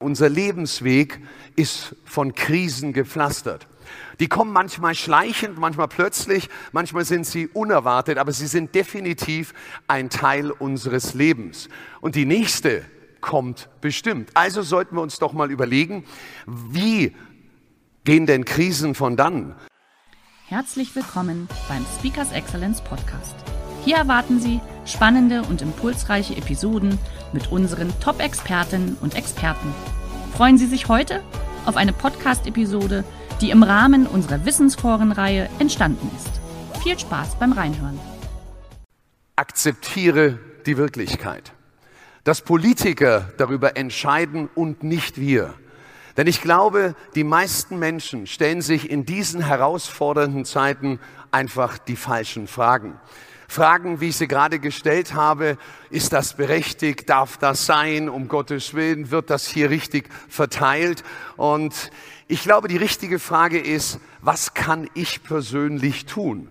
Unser Lebensweg ist von Krisen gepflastert. Die kommen manchmal schleichend, manchmal plötzlich, manchmal sind sie unerwartet, aber sie sind definitiv ein Teil unseres Lebens. Und die nächste kommt bestimmt. Also sollten wir uns doch mal überlegen, wie gehen denn Krisen von dann? Herzlich willkommen beim Speakers Excellence Podcast. Hier erwarten Sie spannende und impulsreiche Episoden mit unseren Top-Expertinnen und Experten. Freuen Sie sich heute auf eine Podcast-Episode, die im Rahmen unserer Wissensforenreihe entstanden ist. Viel Spaß beim Reinhören. Akzeptiere die Wirklichkeit. Dass Politiker darüber entscheiden und nicht wir. Denn ich glaube, die meisten Menschen stellen sich in diesen herausfordernden Zeiten einfach die falschen Fragen. Fragen, wie ich sie gerade gestellt habe, ist das berechtigt? Darf das sein? Um Gottes Willen wird das hier richtig verteilt? Und ich glaube, die richtige Frage ist, was kann ich persönlich tun?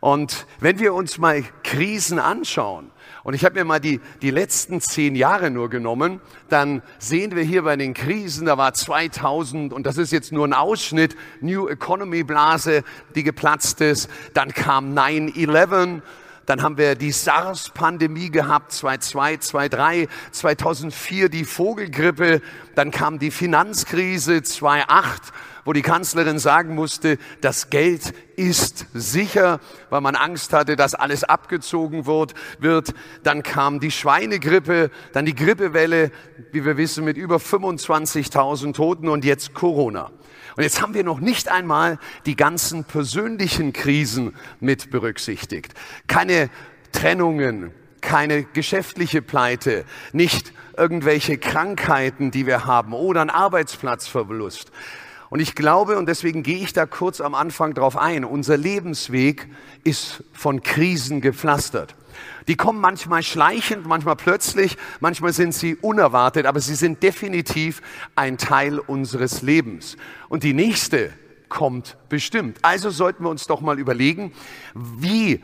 Und wenn wir uns mal Krisen anschauen, und ich habe mir mal die, die letzten zehn Jahre nur genommen, dann sehen wir hier bei den Krisen, da war 2000 und das ist jetzt nur ein Ausschnitt, New Economy Blase, die geplatzt ist, dann kam 9-11, dann haben wir die SARS-Pandemie gehabt, 2002, 2003, 2004 die Vogelgrippe. Dann kam die Finanzkrise 2008 wo die Kanzlerin sagen musste, das Geld ist sicher, weil man Angst hatte, dass alles abgezogen wird. Dann kam die Schweinegrippe, dann die Grippewelle, wie wir wissen, mit über 25.000 Toten und jetzt Corona. Und jetzt haben wir noch nicht einmal die ganzen persönlichen Krisen mit berücksichtigt. Keine Trennungen, keine geschäftliche Pleite, nicht irgendwelche Krankheiten, die wir haben oder ein Arbeitsplatzverlust. Und ich glaube, und deswegen gehe ich da kurz am Anfang drauf ein, unser Lebensweg ist von Krisen gepflastert. Die kommen manchmal schleichend, manchmal plötzlich, manchmal sind sie unerwartet, aber sie sind definitiv ein Teil unseres Lebens. Und die nächste kommt bestimmt. Also sollten wir uns doch mal überlegen, wie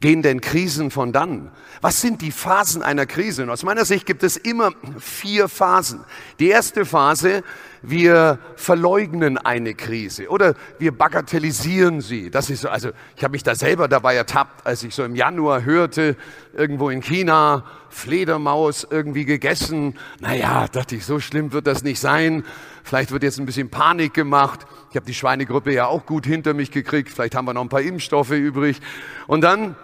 gehen denn Krisen von dann? Was sind die Phasen einer Krise? Und aus meiner Sicht gibt es immer vier Phasen. Die erste Phase wir verleugnen eine Krise oder wir bagatellisieren sie. Das ist so, also ich habe mich da selber dabei ertappt, als ich so im Januar hörte, irgendwo in China, Fledermaus irgendwie gegessen. Naja, dachte ich, so schlimm wird das nicht sein. Vielleicht wird jetzt ein bisschen Panik gemacht. Ich habe die Schweinegruppe ja auch gut hinter mich gekriegt. Vielleicht haben wir noch ein paar Impfstoffe übrig. Und dann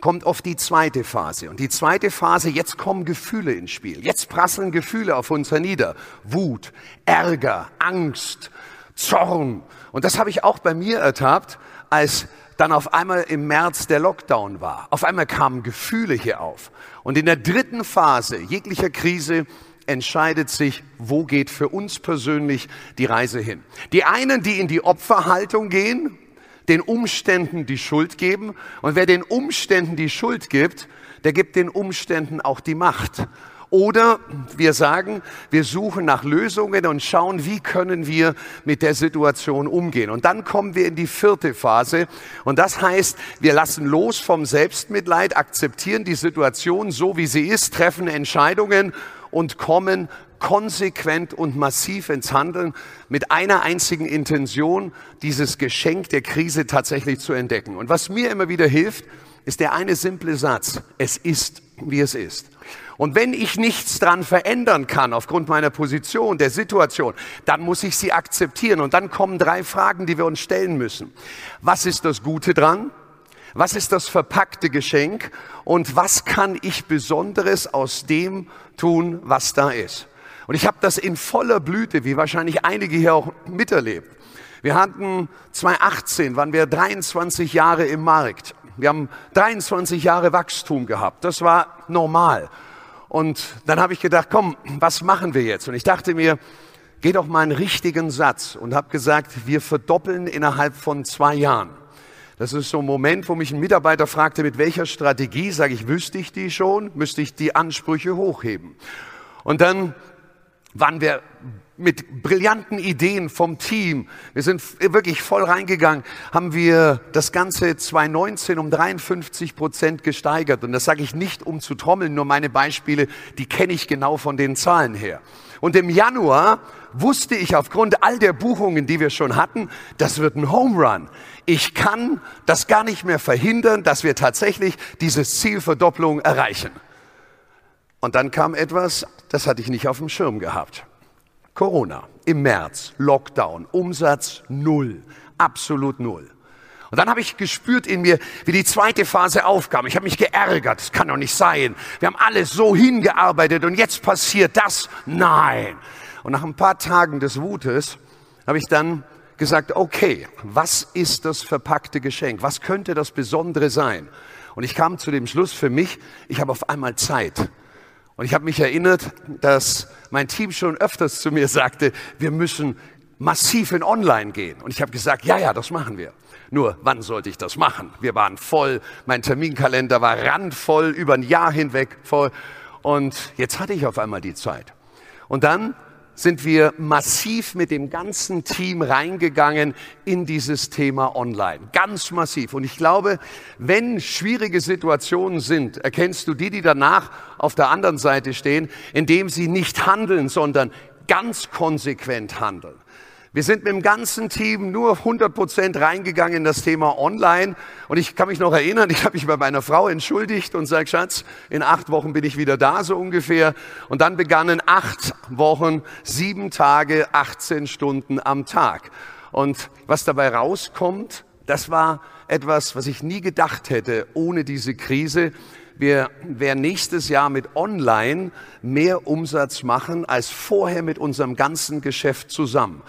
kommt oft die zweite Phase. Und die zweite Phase, jetzt kommen Gefühle ins Spiel. Jetzt prasseln Gefühle auf uns hernieder. Wut, Ärger, Angst, Zorn. Und das habe ich auch bei mir ertappt, als dann auf einmal im März der Lockdown war. Auf einmal kamen Gefühle hier auf. Und in der dritten Phase jeglicher Krise entscheidet sich, wo geht für uns persönlich die Reise hin. Die einen, die in die Opferhaltung gehen, den Umständen die Schuld geben. Und wer den Umständen die Schuld gibt, der gibt den Umständen auch die Macht. Oder wir sagen, wir suchen nach Lösungen und schauen, wie können wir mit der Situation umgehen. Und dann kommen wir in die vierte Phase. Und das heißt, wir lassen los vom Selbstmitleid, akzeptieren die Situation so, wie sie ist, treffen Entscheidungen und kommen konsequent und massiv ins Handeln mit einer einzigen Intention, dieses Geschenk der Krise tatsächlich zu entdecken. Und was mir immer wieder hilft, ist der eine simple Satz. Es ist, wie es ist. Und wenn ich nichts dran verändern kann aufgrund meiner Position, der Situation, dann muss ich sie akzeptieren. Und dann kommen drei Fragen, die wir uns stellen müssen. Was ist das Gute dran? Was ist das verpackte Geschenk? Und was kann ich Besonderes aus dem tun, was da ist? Und ich habe das in voller Blüte, wie wahrscheinlich einige hier auch miterlebt. Wir hatten 2018, waren wir 23 Jahre im Markt. Wir haben 23 Jahre Wachstum gehabt. Das war normal. Und dann habe ich gedacht, komm, was machen wir jetzt? Und ich dachte mir, geh doch mal einen richtigen Satz und habe gesagt, wir verdoppeln innerhalb von zwei Jahren. Das ist so ein Moment, wo mich ein Mitarbeiter fragte, mit welcher Strategie, sage ich, wüsste ich die schon, müsste ich die Ansprüche hochheben. Und dann waren wir mit brillanten Ideen vom Team. Wir sind wirklich voll reingegangen, haben wir das Ganze 2019 um 53 Prozent gesteigert. Und das sage ich nicht, um zu trommeln, nur meine Beispiele, die kenne ich genau von den Zahlen her. Und im Januar wusste ich aufgrund all der Buchungen, die wir schon hatten, das wird ein Home Run. Ich kann das gar nicht mehr verhindern, dass wir tatsächlich diese Zielverdopplung erreichen. Und dann kam etwas, das hatte ich nicht auf dem Schirm gehabt. Corona im März, Lockdown, Umsatz null, absolut null. Und dann habe ich gespürt in mir, wie die zweite Phase aufkam. Ich habe mich geärgert, das kann doch nicht sein. Wir haben alles so hingearbeitet und jetzt passiert das. Nein. Und nach ein paar Tagen des Wutes habe ich dann gesagt, okay, was ist das verpackte Geschenk? Was könnte das Besondere sein? Und ich kam zu dem Schluss für mich, ich habe auf einmal Zeit. Und ich habe mich erinnert, dass mein Team schon öfters zu mir sagte, wir müssen massiv in Online gehen. Und ich habe gesagt, ja, ja, das machen wir. Nur, wann sollte ich das machen? Wir waren voll, mein Terminkalender war randvoll, über ein Jahr hinweg voll. Und jetzt hatte ich auf einmal die Zeit. Und dann sind wir massiv mit dem ganzen Team reingegangen in dieses Thema Online. Ganz massiv. Und ich glaube, wenn schwierige Situationen sind, erkennst du die, die danach auf der anderen Seite stehen, indem sie nicht handeln, sondern ganz konsequent handeln. Wir sind mit dem ganzen Team nur 100 Prozent reingegangen in das Thema Online. Und ich kann mich noch erinnern, ich habe mich bei meiner Frau entschuldigt und sage, Schatz, in acht Wochen bin ich wieder da, so ungefähr. Und dann begannen acht Wochen, sieben Tage, 18 Stunden am Tag. Und was dabei rauskommt, das war etwas, was ich nie gedacht hätte ohne diese Krise. Wir werden nächstes Jahr mit Online mehr Umsatz machen als vorher mit unserem ganzen Geschäft zusammen.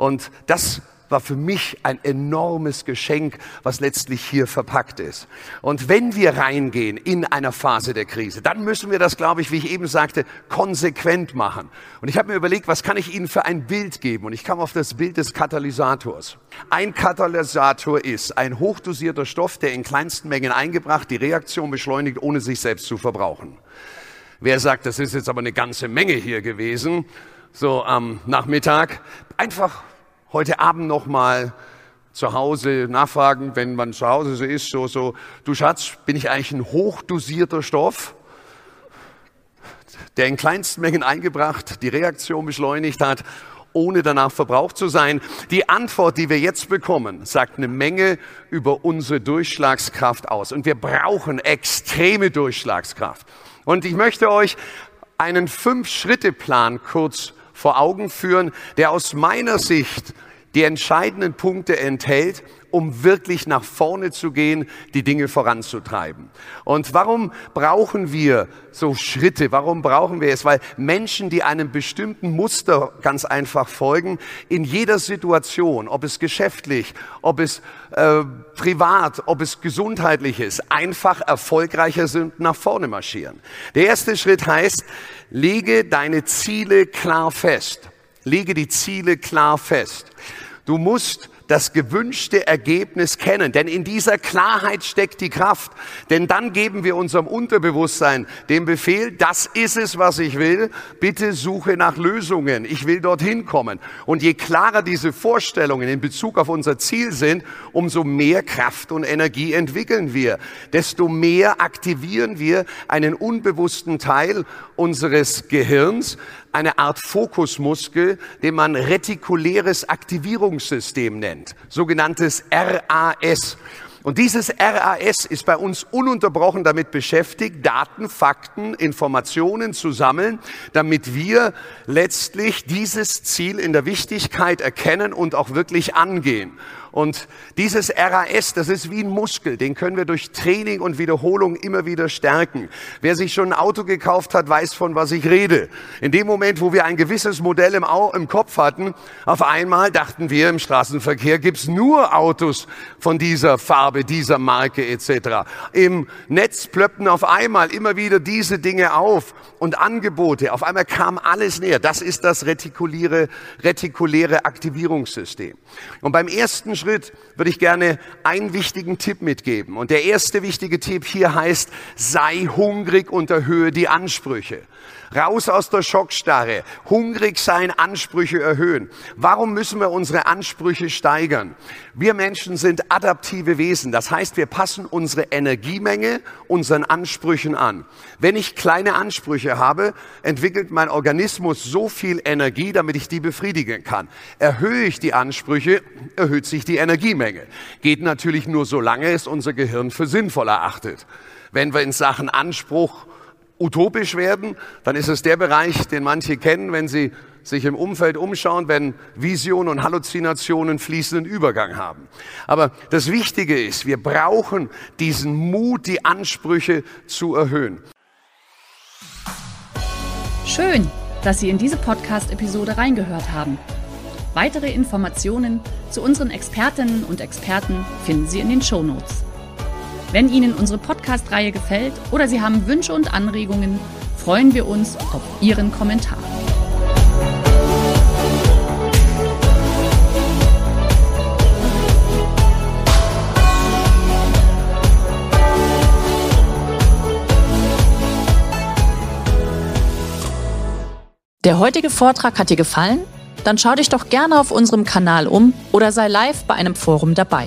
Und das war für mich ein enormes Geschenk, was letztlich hier verpackt ist. Und wenn wir reingehen in einer Phase der Krise, dann müssen wir das, glaube ich, wie ich eben sagte, konsequent machen. Und ich habe mir überlegt, was kann ich Ihnen für ein Bild geben? Und ich kam auf das Bild des Katalysators. Ein Katalysator ist ein hochdosierter Stoff, der in kleinsten Mengen eingebracht die Reaktion beschleunigt, ohne sich selbst zu verbrauchen. Wer sagt, das ist jetzt aber eine ganze Menge hier gewesen, so am Nachmittag, einfach heute Abend noch mal zu Hause nachfragen, wenn man zu Hause so ist, so, so, du Schatz, bin ich eigentlich ein hochdosierter Stoff, der in kleinsten Mengen eingebracht die Reaktion beschleunigt hat, ohne danach verbraucht zu sein? Die Antwort, die wir jetzt bekommen, sagt eine Menge über unsere Durchschlagskraft aus. Und wir brauchen extreme Durchschlagskraft. Und ich möchte euch einen Fünf-Schritte-Plan kurz vor Augen führen, der aus meiner Sicht die entscheidenden Punkte enthält, um wirklich nach vorne zu gehen, die Dinge voranzutreiben. Und warum brauchen wir so Schritte? Warum brauchen wir es? Weil Menschen, die einem bestimmten Muster ganz einfach folgen, in jeder Situation, ob es geschäftlich, ob es äh, privat, ob es gesundheitlich ist, einfach erfolgreicher sind, nach vorne marschieren. Der erste Schritt heißt, lege deine Ziele klar fest. Lege die Ziele klar fest. Du musst das gewünschte Ergebnis kennen. Denn in dieser Klarheit steckt die Kraft. Denn dann geben wir unserem Unterbewusstsein den Befehl, das ist es, was ich will. Bitte suche nach Lösungen. Ich will dorthin kommen. Und je klarer diese Vorstellungen in Bezug auf unser Ziel sind, umso mehr Kraft und Energie entwickeln wir. Desto mehr aktivieren wir einen unbewussten Teil unseres Gehirns, eine Art Fokusmuskel, den man retikuläres Aktivierungssystem nennt, sogenanntes RAS. Und dieses RAS ist bei uns ununterbrochen damit beschäftigt, Daten, Fakten, Informationen zu sammeln, damit wir letztlich dieses Ziel in der Wichtigkeit erkennen und auch wirklich angehen. Und dieses RAS, das ist wie ein Muskel, den können wir durch Training und Wiederholung immer wieder stärken. Wer sich schon ein Auto gekauft hat, weiß von was ich rede. In dem Moment, wo wir ein gewisses Modell im, Au im Kopf hatten, auf einmal dachten wir, im Straßenverkehr gibt's nur Autos von dieser Farbe Farbe dieser Marke etc. Im Netz plöppten auf einmal immer wieder diese Dinge auf und Angebote. Auf einmal kam alles näher. Das ist das retikuläre, retikuläre Aktivierungssystem. Und beim ersten Schritt würde ich gerne einen wichtigen Tipp mitgeben. Und der erste wichtige Tipp hier heißt, sei hungrig und erhöhe die Ansprüche. Raus aus der Schockstarre. Hungrig sein, Ansprüche erhöhen. Warum müssen wir unsere Ansprüche steigern? Wir Menschen sind adaptive Wesen. Das heißt, wir passen unsere Energiemenge unseren Ansprüchen an. Wenn ich kleine Ansprüche habe, entwickelt mein Organismus so viel Energie, damit ich die befriedigen kann. Erhöhe ich die Ansprüche, erhöht sich die Energiemenge. Geht natürlich nur so lange es unser Gehirn für sinnvoll erachtet. Wenn wir in Sachen Anspruch utopisch werden, dann ist es der Bereich, den manche kennen, wenn sie sich im Umfeld umschauen, wenn Visionen und Halluzinationen fließenden Übergang haben. Aber das Wichtige ist, wir brauchen diesen Mut, die Ansprüche zu erhöhen. Schön, dass Sie in diese Podcast-Episode reingehört haben. Weitere Informationen zu unseren Expertinnen und Experten finden Sie in den Show Notes. Wenn Ihnen unsere Podcast-Reihe gefällt oder Sie haben Wünsche und Anregungen, freuen wir uns auf Ihren Kommentar. Der heutige Vortrag hat dir gefallen? Dann schau dich doch gerne auf unserem Kanal um oder sei live bei einem Forum dabei.